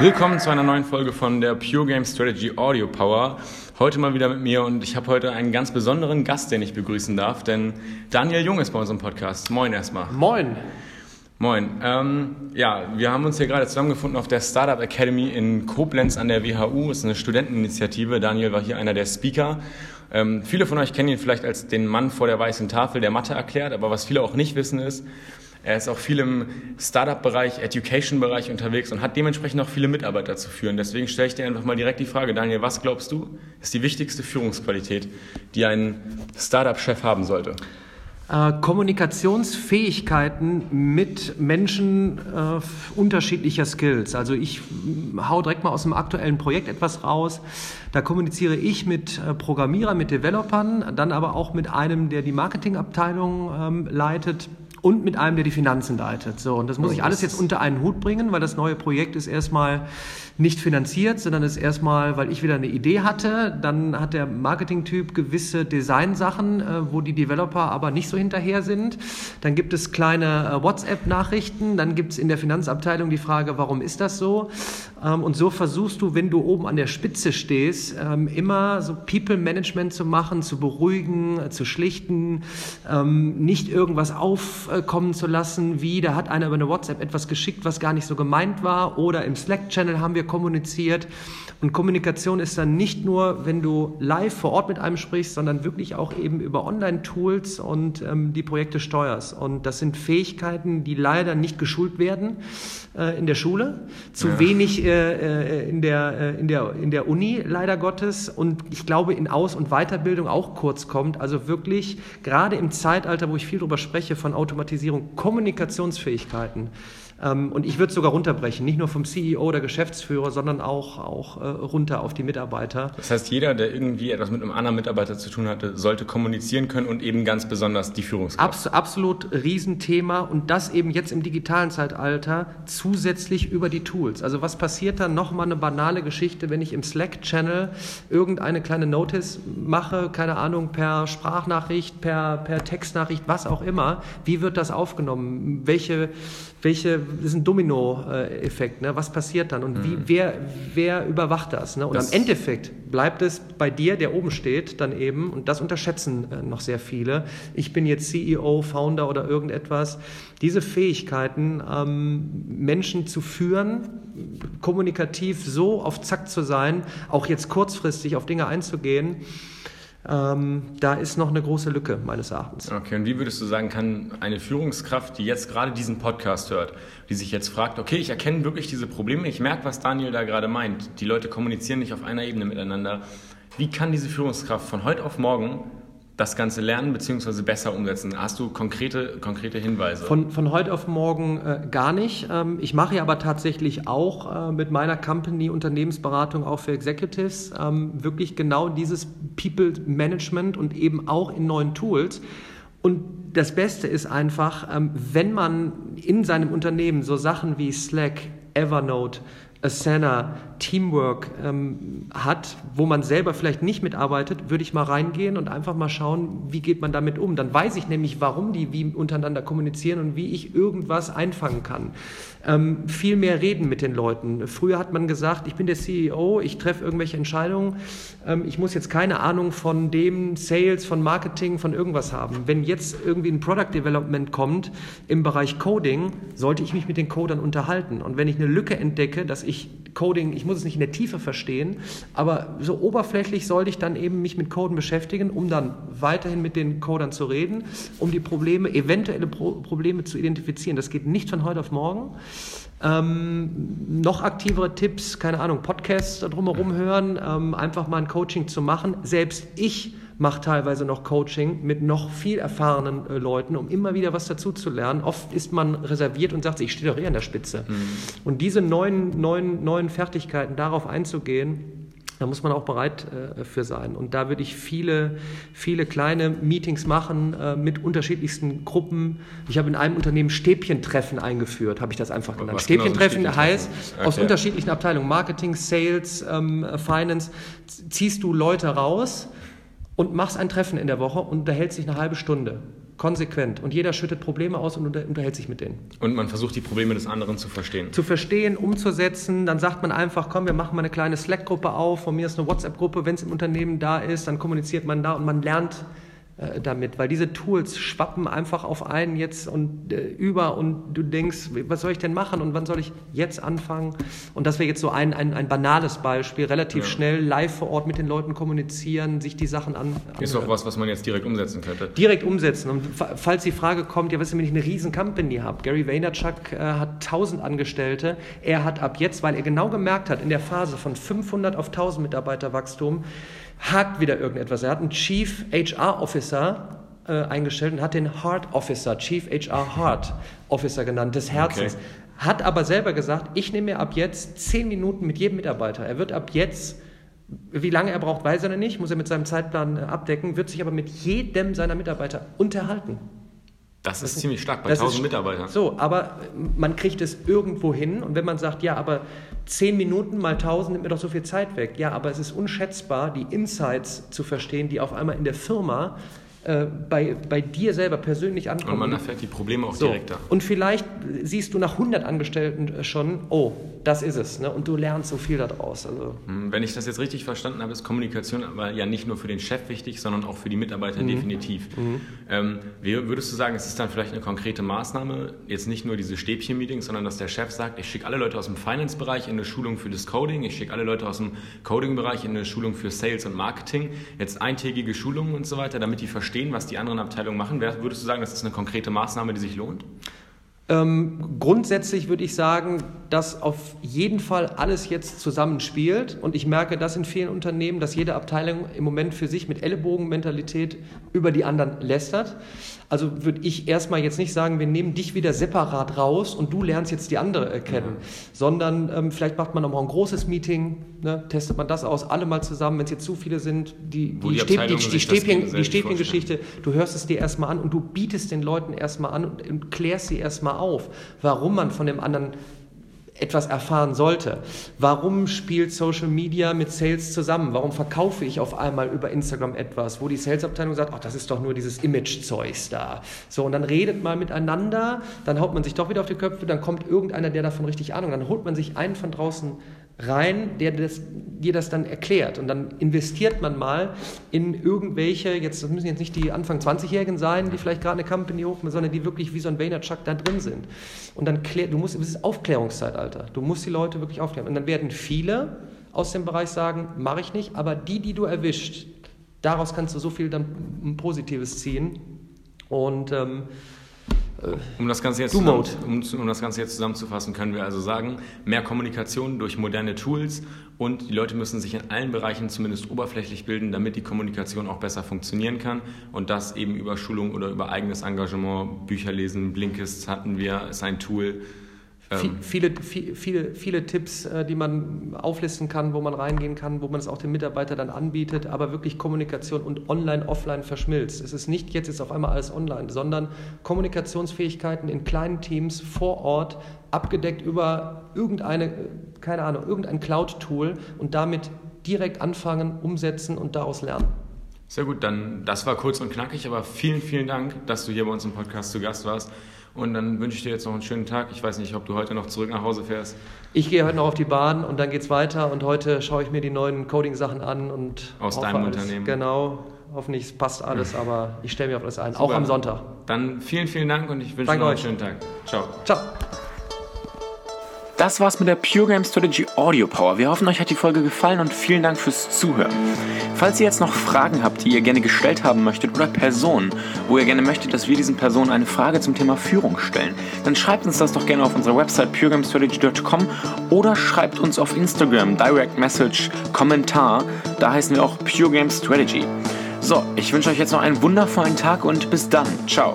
Willkommen zu einer neuen Folge von der Pure Game Strategy Audio Power. Heute mal wieder mit mir und ich habe heute einen ganz besonderen Gast, den ich begrüßen darf, denn Daniel Jung ist bei unserem Podcast. Moin erstmal. Moin. Moin. Ähm, ja, wir haben uns hier gerade zusammengefunden auf der Startup Academy in Koblenz an der WHU. Das ist eine Studenteninitiative. Daniel war hier einer der Speaker. Ähm, viele von euch kennen ihn vielleicht als den Mann vor der weißen Tafel, der Mathe erklärt, aber was viele auch nicht wissen ist, er ist auch viel im Startup-Bereich, Education-Bereich unterwegs und hat dementsprechend auch viele Mitarbeiter zu führen. Deswegen stelle ich dir einfach mal direkt die Frage, Daniel, was glaubst du, ist die wichtigste Führungsqualität, die ein Startup-Chef haben sollte? Äh, Kommunikationsfähigkeiten mit Menschen äh, unterschiedlicher Skills. Also ich hau direkt mal aus dem aktuellen Projekt etwas raus. Da kommuniziere ich mit äh, Programmierern, mit Developern, dann aber auch mit einem, der die Marketingabteilung ähm, leitet und mit einem, der die Finanzen leitet. So, und das muss oh, ich alles jetzt unter einen Hut bringen, weil das neue Projekt ist erstmal nicht finanziert, sondern ist erstmal, weil ich wieder eine Idee hatte. Dann hat der Marketing-Typ gewisse Designsachen, äh, wo die Developer aber nicht so hinterher sind. Dann gibt es kleine äh, WhatsApp-Nachrichten. Dann gibt es in der Finanzabteilung die Frage, warum ist das so? Ähm, und so versuchst du, wenn du oben an der Spitze stehst, ähm, immer so People-Management zu machen, zu beruhigen, äh, zu schlichten, ähm, nicht irgendwas aufkommen zu lassen, wie da hat einer über eine WhatsApp etwas geschickt, was gar nicht so gemeint war, oder im Slack-Channel haben wir kommuniziert. Und Kommunikation ist dann nicht nur, wenn du live vor Ort mit einem sprichst, sondern wirklich auch eben über Online-Tools und ähm, die Projekte steuerst. Und das sind Fähigkeiten, die leider nicht geschult werden äh, in der Schule, zu ja. wenig äh, äh in, der, äh, in, der, in der Uni, leider Gottes. Und ich glaube, in Aus- und Weiterbildung auch kurz kommt. Also wirklich, gerade im Zeitalter, wo ich viel darüber spreche, von Automatisierung, Kommunikationsfähigkeiten ähm, und ich würde es sogar runterbrechen, nicht nur vom CEO oder Geschäftsführer, sondern auch, auch äh, runter auf die Mitarbeiter. Das heißt, jeder, der irgendwie etwas mit einem anderen Mitarbeiter zu tun hatte, sollte kommunizieren können und eben ganz besonders die Führungskraft. Abs absolut Riesenthema und das eben jetzt im digitalen Zeitalter zusätzlich über die Tools. Also was passiert dann? Nochmal eine banale Geschichte, wenn ich im Slack-Channel irgendeine kleine Notice mache, keine Ahnung, per Sprachnachricht, per, per Textnachricht, was auch immer. Wie wird das aufgenommen? Welche welche, ist ein Domino-Effekt, ne? was passiert dann und mhm. wie, wer, wer überwacht das? Ne? Und das am Endeffekt bleibt es bei dir, der oben steht, dann eben, und das unterschätzen äh, noch sehr viele. Ich bin jetzt CEO, Founder oder irgendetwas. Diese Fähigkeiten, ähm, Menschen zu führen, kommunikativ so auf Zack zu sein, auch jetzt kurzfristig auf Dinge einzugehen, ähm, da ist noch eine große Lücke meines Erachtens. Okay, und wie würdest du sagen, kann eine Führungskraft, die jetzt gerade diesen Podcast hört, die sich jetzt fragt, okay, ich erkenne wirklich diese Probleme, ich merke, was Daniel da gerade meint, die Leute kommunizieren nicht auf einer Ebene miteinander, wie kann diese Führungskraft von heute auf morgen das Ganze lernen bzw. besser umsetzen? Hast du konkrete, konkrete Hinweise? Von, von heute auf morgen äh, gar nicht. Ähm, ich mache ja aber tatsächlich auch äh, mit meiner Company Unternehmensberatung auch für Executives ähm, wirklich genau dieses People Management und eben auch in neuen Tools. Und das Beste ist einfach, ähm, wenn man in seinem Unternehmen so Sachen wie Slack, Evernote, Asana, Teamwork ähm, hat, wo man selber vielleicht nicht mitarbeitet, würde ich mal reingehen und einfach mal schauen, wie geht man damit um. Dann weiß ich nämlich, warum die wie untereinander kommunizieren und wie ich irgendwas einfangen kann. Ähm, viel mehr reden mit den Leuten. Früher hat man gesagt, ich bin der CEO, ich treffe irgendwelche Entscheidungen, ähm, ich muss jetzt keine Ahnung von dem Sales, von Marketing, von irgendwas haben. Wenn jetzt irgendwie ein Product Development kommt im Bereich Coding, sollte ich mich mit den Codern unterhalten. Und wenn ich eine Lücke entdecke, dass ich Coding, ich muss es nicht in der Tiefe verstehen, aber so oberflächlich sollte ich dann eben mich mit Coden beschäftigen, um dann weiterhin mit den Codern zu reden, um die Probleme, eventuelle Pro Probleme zu identifizieren. Das geht nicht von heute auf morgen. Ähm, noch aktivere Tipps, keine Ahnung, Podcasts drumherum hören, ähm, einfach mal ein Coaching zu machen. Selbst ich mache teilweise noch Coaching mit noch viel erfahrenen äh, Leuten, um immer wieder was dazu zu lernen. Oft ist man reserviert und sagt, ich stehe doch eher an der Spitze. Mhm. Und diese neuen, neuen, neuen Fertigkeiten, darauf einzugehen, da muss man auch bereit äh, für sein. Und da würde ich viele, viele kleine Meetings machen äh, mit unterschiedlichsten Gruppen. Ich habe in einem Unternehmen Stäbchentreffen eingeführt, habe ich das einfach genannt. Stäbchentreffen genau, heißt, okay. aus unterschiedlichen Abteilungen, Marketing, Sales, ähm, Finance, ziehst du Leute raus und machst ein Treffen in der Woche und unterhältst dich eine halbe Stunde konsequent. Und jeder schüttet Probleme aus und unter, unterhält sich mit denen. Und man versucht die Probleme des anderen zu verstehen. Zu verstehen, umzusetzen. Dann sagt man einfach, komm, wir machen mal eine kleine Slack-Gruppe auf. Von mir ist eine WhatsApp-Gruppe. Wenn es im Unternehmen da ist, dann kommuniziert man da und man lernt äh, damit, weil diese Tools schwappen einfach auf einen jetzt und äh, über und du denkst, was soll ich denn machen und wann soll ich jetzt anfangen? Und das wäre jetzt so ein, ein, ein banales Beispiel, relativ ja. schnell live vor Ort mit den Leuten kommunizieren, sich die Sachen an. Ist auch was, was man jetzt direkt umsetzen könnte. Direkt umsetzen. Und falls die Frage kommt, ja, was ist, wenn ich eine riesen Company habe? Gary Vaynerchuk äh, hat 1000 Angestellte. Er hat ab jetzt, weil er genau gemerkt hat, in der Phase von 500 auf 1000 Mitarbeiterwachstum, hakt wieder irgendetwas. Er hat einen Chief HR Officer äh, eingestellt und hat den Heart Officer, Chief HR Heart Officer genannt, des Herzens. Okay. Hat aber selber gesagt, ich nehme mir ab jetzt zehn Minuten mit jedem Mitarbeiter. Er wird ab jetzt, wie lange er braucht, weiß er nicht, muss er mit seinem Zeitplan äh, abdecken, wird sich aber mit jedem seiner Mitarbeiter unterhalten. Das ist ziemlich stark bei 1000 Mitarbeitern. So, aber man kriegt es irgendwo hin und wenn man sagt, ja, aber 10 Minuten mal 1000 nimmt mir doch so viel Zeit weg. Ja, aber es ist unschätzbar, die Insights zu verstehen, die auf einmal in der Firma äh, bei, bei dir selber persönlich ankommen. Und man erfährt die Probleme auch so. direkter. Und vielleicht siehst du nach 100 Angestellten schon, oh, das ist es. Ne? Und du lernst so viel daraus. Also. Hm, wenn ich das jetzt richtig verstanden habe, ist Kommunikation aber ja nicht nur für den Chef wichtig, sondern auch für die Mitarbeiter mhm. definitiv. Mhm. Ähm, würdest du sagen, es ist dann vielleicht eine konkrete Maßnahme, jetzt nicht nur diese Stäbchen-Meetings, sondern dass der Chef sagt, ich schicke alle Leute aus dem Finance-Bereich in eine Schulung für das Coding, ich schicke alle Leute aus dem Coding-Bereich in eine Schulung für Sales und Marketing, jetzt eintägige Schulungen und so weiter, damit die verstehen, verstehen, was die anderen Abteilungen machen. Würdest du sagen, das ist eine konkrete Maßnahme, die sich lohnt? Ähm, grundsätzlich würde ich sagen, dass auf jeden Fall alles jetzt zusammenspielt. Und ich merke das in vielen Unternehmen, dass jede Abteilung im Moment für sich mit Ellenbogenmentalität über die anderen lästert. Also würde ich erstmal jetzt nicht sagen, wir nehmen dich wieder separat raus und du lernst jetzt die andere kennen, ja. sondern ähm, vielleicht macht man nochmal ein großes Meeting, ne, testet man das aus, alle mal zusammen, wenn es jetzt zu viele sind, die, die, die, Stäb, die, die Stäbchen, die Stäbchengeschichte, du hörst es dir erstmal an und du bietest den Leuten erstmal an und, und klärst sie erstmal auf, warum man von dem anderen etwas erfahren sollte. Warum spielt Social Media mit Sales zusammen? Warum verkaufe ich auf einmal über Instagram etwas, wo die Salesabteilung sagt, ach, das ist doch nur dieses Image-Zeugs da. So, und dann redet man miteinander, dann haut man sich doch wieder auf die Köpfe, dann kommt irgendeiner, der davon richtig Ahnung, dann holt man sich einen von draußen rein, der das, dir das dann erklärt. Und dann investiert man mal in irgendwelche, jetzt das müssen jetzt nicht die Anfang 20-Jährigen sein, die vielleicht gerade eine Company hochmachen, sondern die wirklich wie so ein Vaynerchuk da drin sind. Und dann klärt, du musst, es ist Aufklärungszeitalter. Du musst die Leute wirklich aufklären. Und dann werden viele aus dem Bereich sagen, mache ich nicht, aber die, die du erwischt, daraus kannst du so viel dann Positives ziehen. Und ähm, um das, Ganze jetzt zusammen, um, um das Ganze jetzt zusammenzufassen, können wir also sagen, mehr Kommunikation durch moderne Tools und die Leute müssen sich in allen Bereichen zumindest oberflächlich bilden, damit die Kommunikation auch besser funktionieren kann. Und das eben über Schulung oder über eigenes Engagement, Bücher lesen, Blinkist hatten wir, ist ein Tool, ähm. Viele, viele, viele Tipps, äh, die man auflisten kann, wo man reingehen kann, wo man es auch dem Mitarbeiter dann anbietet, aber wirklich Kommunikation und online, offline verschmilzt. Es ist nicht jetzt ist auf einmal alles online, sondern Kommunikationsfähigkeiten in kleinen Teams vor Ort, abgedeckt über irgendeine, keine Ahnung, irgendein Cloud-Tool und damit direkt anfangen, umsetzen und daraus lernen. Sehr gut, dann das war kurz und knackig, aber vielen, vielen Dank, dass du hier bei uns im Podcast zu Gast warst. Und dann wünsche ich dir jetzt noch einen schönen Tag. Ich weiß nicht, ob du heute noch zurück nach Hause fährst. Ich gehe heute noch auf die Bahn und dann geht es weiter. Und heute schaue ich mir die neuen Coding-Sachen an. und Aus deinem alles, Unternehmen. Genau. Hoffentlich passt alles, aber ich stelle mir auf alles ein. Super. Auch am Sonntag. Dann vielen, vielen Dank und ich wünsche dir noch einen schönen Tag. Ciao. Ciao. Das war's mit der Pure Game Strategy Audio Power. Wir hoffen, euch hat die Folge gefallen und vielen Dank fürs Zuhören. Falls ihr jetzt noch Fragen habt, die ihr gerne gestellt haben möchtet oder Personen, wo ihr gerne möchtet, dass wir diesen Personen eine Frage zum Thema Führung stellen, dann schreibt uns das doch gerne auf unserer Website puregamestrategy.com oder schreibt uns auf Instagram, Direct Message, Kommentar. Da heißen wir auch Pure Game Strategy. So, ich wünsche euch jetzt noch einen wundervollen Tag und bis dann. Ciao.